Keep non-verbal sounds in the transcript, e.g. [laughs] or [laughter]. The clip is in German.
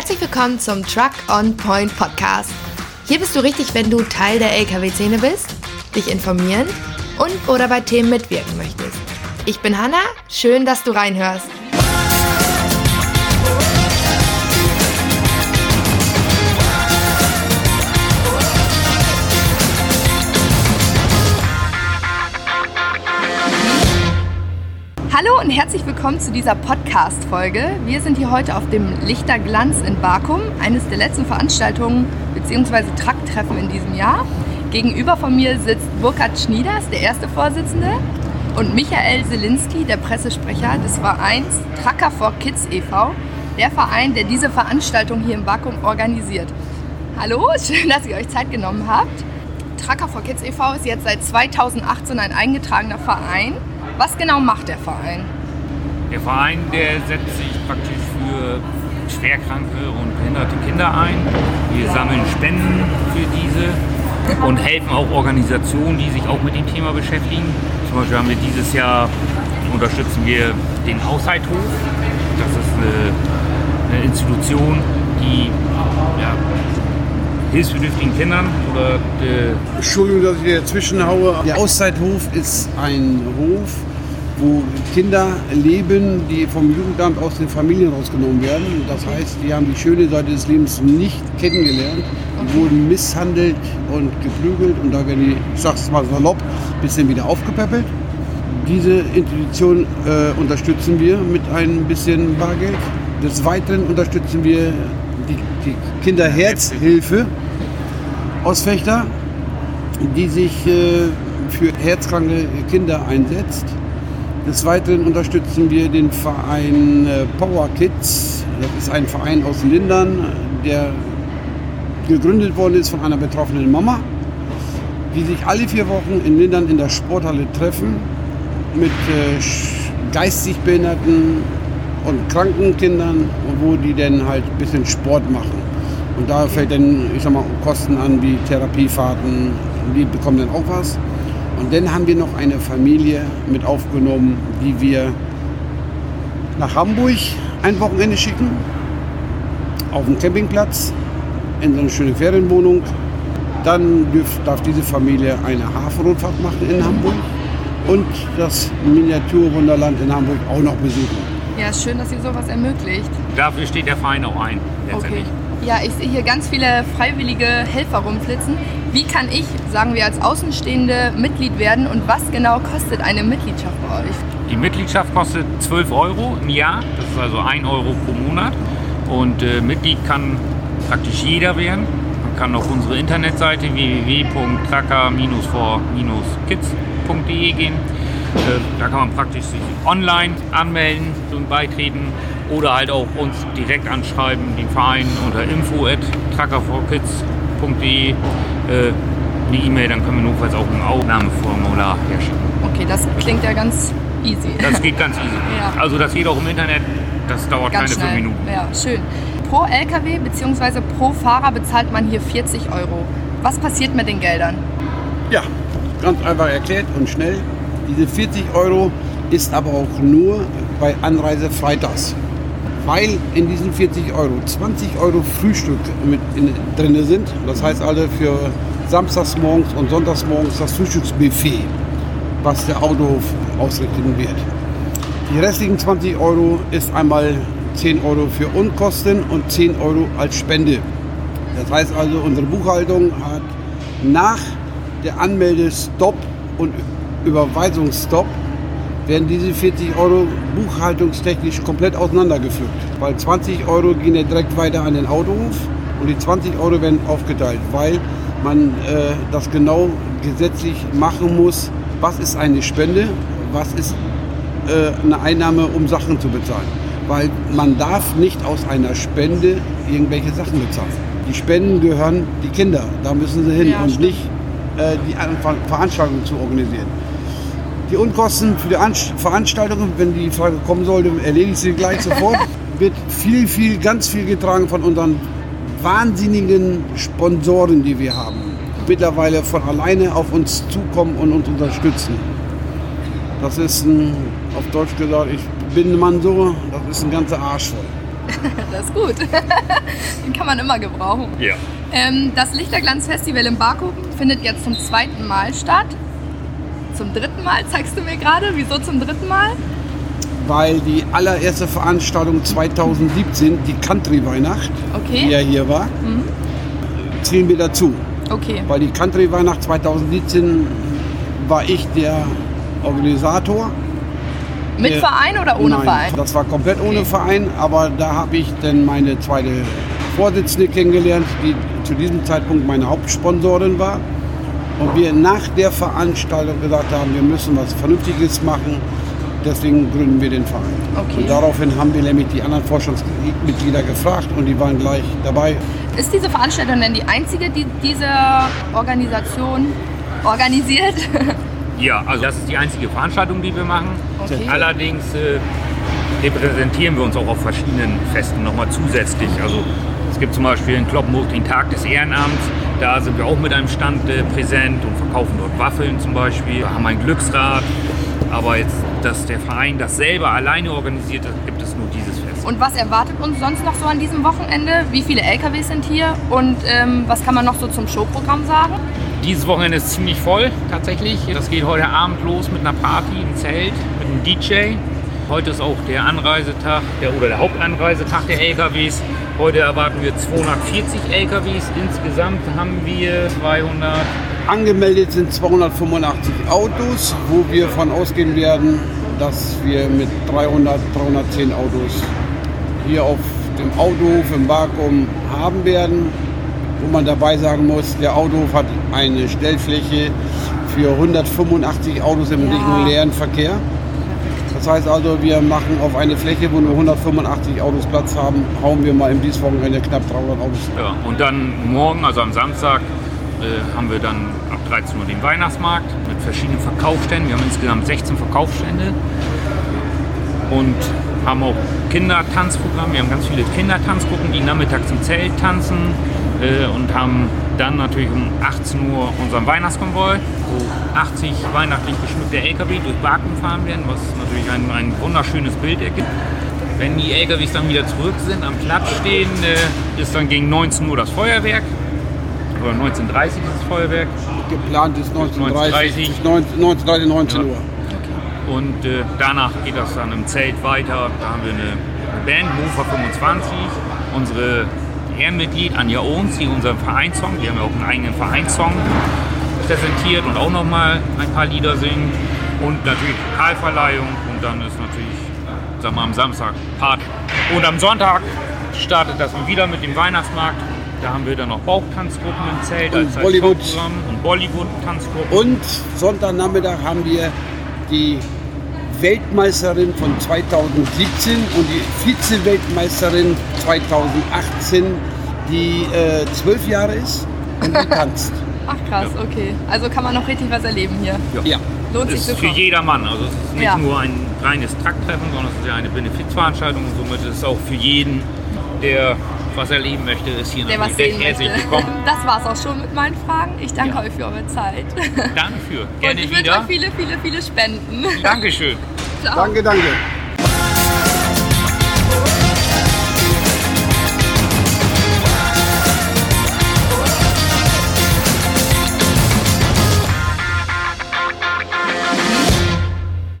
Herzlich willkommen zum Truck on Point Podcast. Hier bist du richtig, wenn du Teil der LKW-Szene bist, dich informieren und oder bei Themen mitwirken möchtest. Ich bin Hanna, schön, dass du reinhörst. Hallo und herzlich willkommen zu dieser Podcast-Folge. Wir sind hier heute auf dem Lichterglanz in Bakum, eines der letzten Veranstaltungen bzw. Tracktreffen in diesem Jahr. Gegenüber von mir sitzt Burkhard Schnieders, der erste Vorsitzende, und Michael Selinski, der Pressesprecher des Vereins Tracker for Kids e.V., der Verein, der diese Veranstaltung hier in Bakum organisiert. Hallo, schön, dass ihr euch Zeit genommen habt. Tracker for Kids e.V. ist jetzt seit 2018 ein eingetragener Verein was genau macht der Verein? Der Verein, der setzt sich praktisch für schwerkranke und behinderte Kinder ein. Wir sammeln Spenden für diese und helfen auch Organisationen, die sich auch mit dem Thema beschäftigen. Zum Beispiel haben wir dieses Jahr unterstützen wir den Aushalthof. Das ist eine, eine Institution, die ja, hilfsbedürftigen Kindern oder Entschuldigung, dass ich hier dazwischen haue. Der Auszeithof ist ein Hof, wo Kinder leben, die vom Jugendamt aus den Familien rausgenommen werden. Das heißt, die haben die schöne Seite des Lebens nicht kennengelernt, wurden misshandelt und geprügelt und da werden die, ich sag's mal salopp, ein bisschen wieder aufgepäppelt. Diese Institution äh, unterstützen wir mit ein bisschen Bargeld. Des Weiteren unterstützen wir die, die Kinderherzhilfe aus Fechter, die sich äh, für herzkranke Kinder einsetzt. Des Weiteren unterstützen wir den Verein äh, Power Kids. Das ist ein Verein aus Lindern, der gegründet worden ist von einer betroffenen Mama, die sich alle vier Wochen in Lindern in der Sporthalle treffen mit äh, geistig Behinderten und kranken Kindern, wo die dann halt ein bisschen Sport machen. Und da fällt dann, ich sag mal, Kosten an wie Therapiefahrten, die bekommen dann auch was. Und dann haben wir noch eine Familie mit aufgenommen, die wir nach Hamburg ein Wochenende schicken, auf dem Campingplatz, in so eine schöne Ferienwohnung. Dann dürf, darf diese Familie eine Hafenrundfahrt machen in Hamburg und das Miniaturwunderland in Hamburg auch noch besuchen. Ja, schön, dass ihr sowas ermöglicht. Dafür steht der Verein auch ein, letztendlich. Okay. Ja, ich sehe hier ganz viele freiwillige Helfer rumflitzen. Wie kann ich, sagen wir als Außenstehende, Mitglied werden und was genau kostet eine Mitgliedschaft bei euch? Die Mitgliedschaft kostet 12 Euro im Jahr, das ist also 1 Euro pro Monat. Und äh, Mitglied kann praktisch jeder werden. Man kann auf unsere Internetseite www.tracker-for-kids.de gehen. Äh, da kann man praktisch sich online anmelden und beitreten oder halt auch uns direkt anschreiben, den Verein unter info@truckerforkids.de äh, eine E-Mail, dann können wir notfalls auch ein Aufnahmeformular herschicken. Okay, das klingt ja ganz easy. Das geht ganz easy. [laughs] ja. Also das geht auch im Internet, das dauert ganz keine schnell. fünf Minuten. Ja, schön. Pro LKW bzw. pro Fahrer bezahlt man hier 40 Euro. Was passiert mit den Geldern? Ja, ganz einfach erklärt und schnell. Diese 40 Euro ist aber auch nur bei Anreise freitags weil in diesen 40 Euro 20 Euro Frühstück mit drin sind. Das heißt also für samstags morgens und sonntags morgens das Frühstücksbuffet, was der Autohof ausrichten wird. Die restlichen 20 Euro ist einmal 10 Euro für Unkosten und 10 Euro als Spende. Das heißt also, unsere Buchhaltung hat nach der Anmeldestopp und Überweisungsstopp werden diese 40 Euro buchhaltungstechnisch komplett auseinandergeführt. Weil 20 Euro gehen ja direkt weiter an den Autohof und die 20 Euro werden aufgeteilt, weil man äh, das genau gesetzlich machen muss. Was ist eine Spende? Was ist äh, eine Einnahme, um Sachen zu bezahlen? Weil man darf nicht aus einer Spende irgendwelche Sachen bezahlen. Die Spenden gehören die Kinder, da müssen sie hin ja, und stimmt. nicht äh, die Veranstaltung zu organisieren. Die Unkosten für die Veranstaltung, wenn die Frage kommen sollte, erledige ich sie gleich sofort. [laughs] Wird viel, viel, ganz viel getragen von unseren wahnsinnigen Sponsoren, die wir haben. Mittlerweile von alleine auf uns zukommen und uns unterstützen. Das ist ein, auf Deutsch gesagt, ich bin ein Mann so, das ist ein ganzer Arsch voll. [laughs] das ist gut. [laughs] Den kann man immer gebrauchen. Ja. Ähm, das Lichterglanz-Festival in Baku findet jetzt zum zweiten Mal statt. Zum dritten Mal, zeigst du mir gerade. Wieso zum dritten Mal? Weil die allererste Veranstaltung 2017, die Country-Weihnacht, Okay. die ja hier war, zählen wir dazu. Okay. Weil die Country-Weihnacht 2017 war ich der Organisator. Mit Der- Verein oder ohne Nein, Verein? Das war komplett ohne Okay. Verein, aber da habe ich dann meine zweite Vorsitzende kennengelernt, die zu diesem Zeitpunkt meine Hauptsponsorin war. Und wir nach der Veranstaltung gesagt haben, wir müssen was Vernünftiges machen. Deswegen gründen wir den Verein. Okay. Und daraufhin haben wir nämlich die anderen Vorstandsmitglieder gefragt und die waren gleich dabei. Ist diese Veranstaltung denn die einzige, die diese Organisation organisiert? [laughs] Ja, also das ist die einzige Veranstaltung, die wir machen. Okay. Allerdings äh, repräsentieren wir uns auch auf verschiedenen Festen nochmal zusätzlich. Also es gibt zum Beispiel in Kloppenburg den Tag des Ehrenamts. Da sind wir auch mit einem Stand äh, präsent und verkaufen dort Waffeln zum Beispiel. Wir haben ein Glücksrad. Aber jetzt, dass der Verein das selber alleine organisiert, hat, gibt es nur dieses Fest. Und was erwartet uns sonst noch so an diesem Wochenende? Wie viele LKWs sind hier? Und ähm, was kann man noch so zum Showprogramm sagen? Dieses Wochenende ist ziemlich voll tatsächlich. Das geht heute Abend los mit einer Party im Zelt, mit einem DJ. Heute ist auch der Anreisetag der, oder der Hauptanreisetag der LKWs. Heute erwarten wir 240 LKWs. Insgesamt haben wir 200. Angemeldet sind 285 Autos, wo wir von ausgehen werden, dass wir mit 300, 310 Autos hier auf dem Autohof im Vakuum haben werden. Wo man dabei sagen muss, der Autohof hat eine Stellfläche für 185 Autos im Ja. regulären Verkehr. Das heißt also, wir machen auf eine Fläche, wo nur 185 Autos Platz haben, hauen wir mal im dieses Wochenende knapp 300 Autos. Ja, und dann morgen, also am Samstag, äh, haben wir dann ab 13 Uhr den Weihnachtsmarkt mit verschiedenen Verkaufsständen. Wir haben insgesamt 16 Verkaufsstände und haben auch Kindertanzprogramm. Wir haben ganz viele Kindertanzgruppen, die nachmittags im Zelt tanzen äh, und haben dann natürlich um 18 Uhr unseren Weihnachtskonvoi, wo 80 weihnachtlich geschmückte LKW durch Bakum fahren werden, was natürlich ein, ein wunderschönes Bild ergibt. Wenn die LKWs dann wieder zurück sind, am Platz stehen, äh, ist dann gegen 19 Uhr das Feuerwerk. Oder 19.30 ist das Feuerwerk. Geplant ist 1930, 19:30. 19, 19, 19 Ja. Uhr. Und äh, danach geht das dann im Zelt weiter. Da haben wir eine, eine Band, Mofa 25, unsere Ehrenmitglied Anja Ohns, die unseren Vereinssong, die haben ja auch einen eigenen Vereinssong präsentiert und auch nochmal ein paar Lieder singen. Und natürlich Pokalverleihung und dann ist natürlich, sagen wir am Samstag, Party. Und am Sonntag startet das dann wieder mit dem Weihnachtsmarkt. Da haben wir dann noch Bauchtanzgruppen im Zelt Und als, Bollywood. Und Bollywood-Tanzgruppen. Und Sonntagnachmittag haben wir die Weltmeisterin von 2017 und die Vize-Weltmeisterin 2018, die äh, zwölf Jahre ist und die tanzt. [laughs] Ach krass, okay. Also kann man noch richtig was erleben hier. Ja. Lohnt sich ist zu für jedermann. Also es ist nicht Ja. nur ein reines Trakttreffen, sondern es ist ja eine Benefizveranstaltung und somit ist es auch für jeden, der was erleben möchte, ist hier Der recht möchte. herzlich willkommen. [laughs] Das war's auch schon mit meinen Fragen. Ich danke Ja. euch für eure Zeit. Danke für. [laughs] Und Gerne ich wünsche euch viele, viele, viele Spenden. Dankeschön. [laughs] Ciao. Danke, danke.